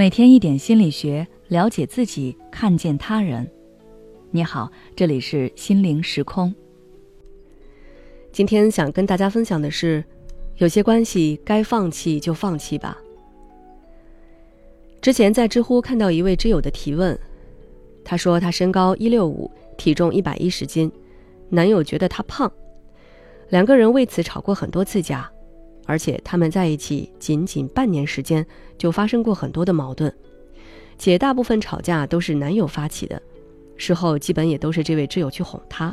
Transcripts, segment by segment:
每天一点心理学，了解自己，看见他人。你好，这里是心灵时空。今天想跟大家分享的是，有些关系该放弃就放弃吧。之前在知乎看到一位知友的提问，他说他身高一六五，体重一百一十斤，男友觉得他胖，两个人为此吵过很多次架。而且他们在一起仅仅半年时间，就发生过很多的矛盾，且大部分吵架都是男友发起的，事后基本也都是这位挚友去哄他。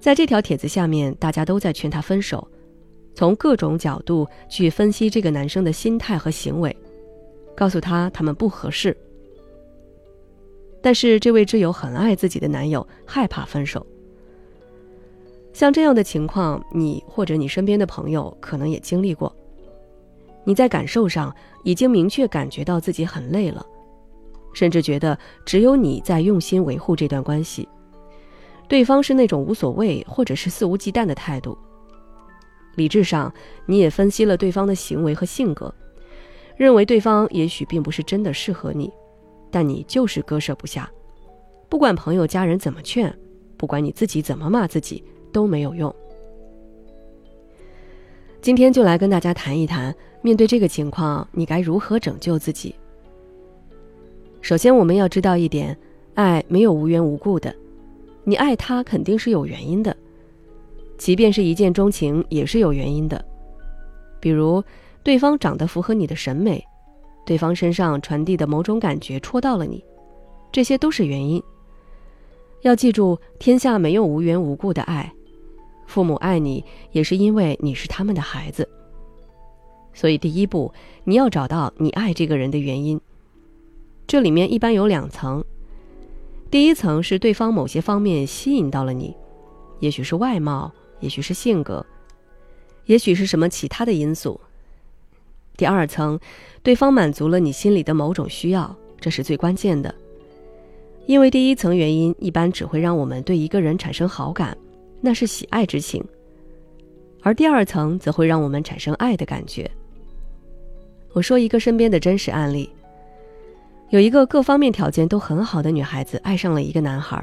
在这条帖子下面，大家都在劝他分手，从各种角度去分析这个男生的心态和行为，告诉他他们不合适。但是这位挚友很爱自己的男友，害怕分手。像这样的情况，你或者你身边的朋友可能也经历过。你在感受上已经明确感觉到自己很累了，甚至觉得只有你在用心维护这段关系，对方是那种无所谓或者是肆无忌惮的态度。理智上，你也分析了对方的行为和性格，认为对方也许并不是真的适合你，但你就是割舍不下。不管朋友家人怎么劝，不管你自己怎么骂自己。都没有用。今天就来跟大家谈一谈，面对这个情况，你该如何拯救自己。首先，我们要知道一点，爱没有无缘无故的，你爱他肯定是有原因的，即便是一见钟情也是有原因的。比如，对方长得符合你的审美，对方身上传递的某种感觉戳到了你，这些都是原因。要记住，天下没有无缘无故的爱。父母爱你，也是因为你是他们的孩子。所以，第一步，你要找到你爱这个人的原因。这里面一般有两层。第一层是对方某些方面吸引到了你，也许是外貌，也许是性格，也许是什么其他的因素。第二层，对方满足了你心里的某种需要，这是最关键的。因为第一层原因一般只会让我们对一个人产生好感。那是喜爱之情，而第二层则会让我们产生爱的感觉。我说一个身边的真实案例：有一个各方面条件都很好的女孩子爱上了一个男孩，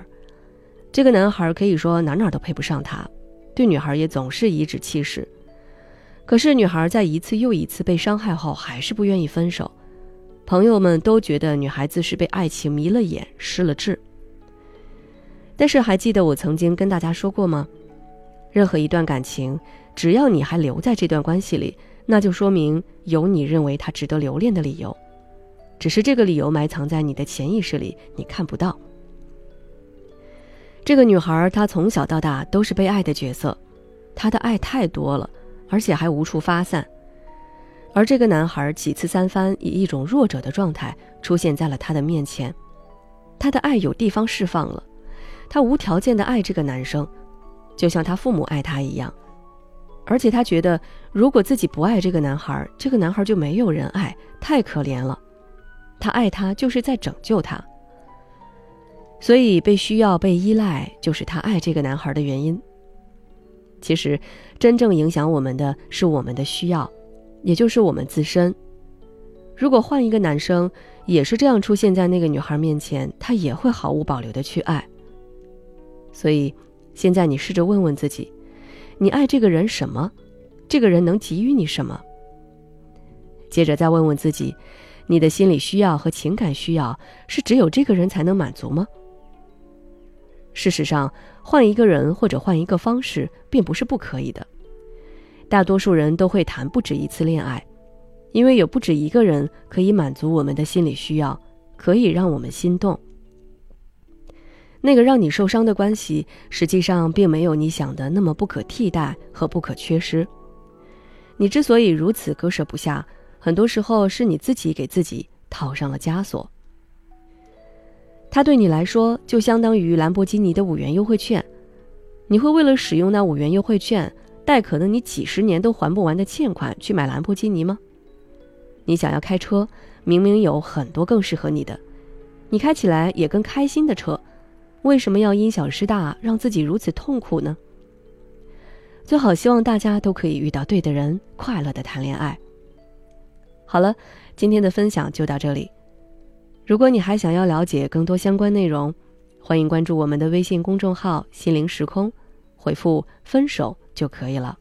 这个男孩可以说哪哪都配不上她，对女孩也总是颐指气使。可是女孩在一次又一次被伤害后，还是不愿意分手。朋友们都觉得女孩子是被爱情迷了眼，失了智。但是还记得我曾经跟大家说过吗？任何一段感情，只要你还留在这段关系里，那就说明有你认为它值得留恋的理由，只是这个理由埋藏在你的潜意识里，你看不到。这个女孩她从小到大都是被爱的角色，她的爱太多了，而且还无处发散，而这个男孩几次三番以一种弱者的状态出现在了她的面前，她的爱有地方释放了。她无条件的爱这个男生，就像他父母爱他一样，而且她觉得，如果自己不爱这个男孩，这个男孩就没有人爱，太可怜了。她爱他就是在拯救他，所以被需要、被依赖，就是她爱这个男孩的原因。其实，真正影响我们的是我们的需要，也就是我们自身。如果换一个男生，也是这样出现在那个女孩面前，他也会毫无保留的去爱。所以，现在你试着问问自己：你爱这个人什么？这个人能给予你什么？接着再问问自己：你的心理需要和情感需要是只有这个人才能满足吗？事实上，换一个人或者换一个方式，并不是不可以的。大多数人都会谈不止一次恋爱，因为有不止一个人可以满足我们的心理需要，可以让我们心动。那个让你受伤的关系，实际上并没有你想的那么不可替代和不可缺失。你之所以如此割舍不下，很多时候是你自己给自己套上了枷锁。它对你来说，就相当于兰博基尼的五元优惠券。你会为了使用那五元优惠券，贷可能你几十年都还不完的欠款去买兰博基尼吗？你想要开车，明明有很多更适合你的，你开起来也更开心的车。为什么要因小失大，让自己如此痛苦呢？最好希望大家都可以遇到对的人，快乐的谈恋爱。好了，今天的分享就到这里。如果你还想要了解更多相关内容，欢迎关注我们的微信公众号“心灵时空”，回复“分手”就可以了。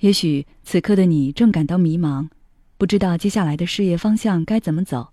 也许此刻的你正感到迷茫，不知道接下来的事业方向该怎么走；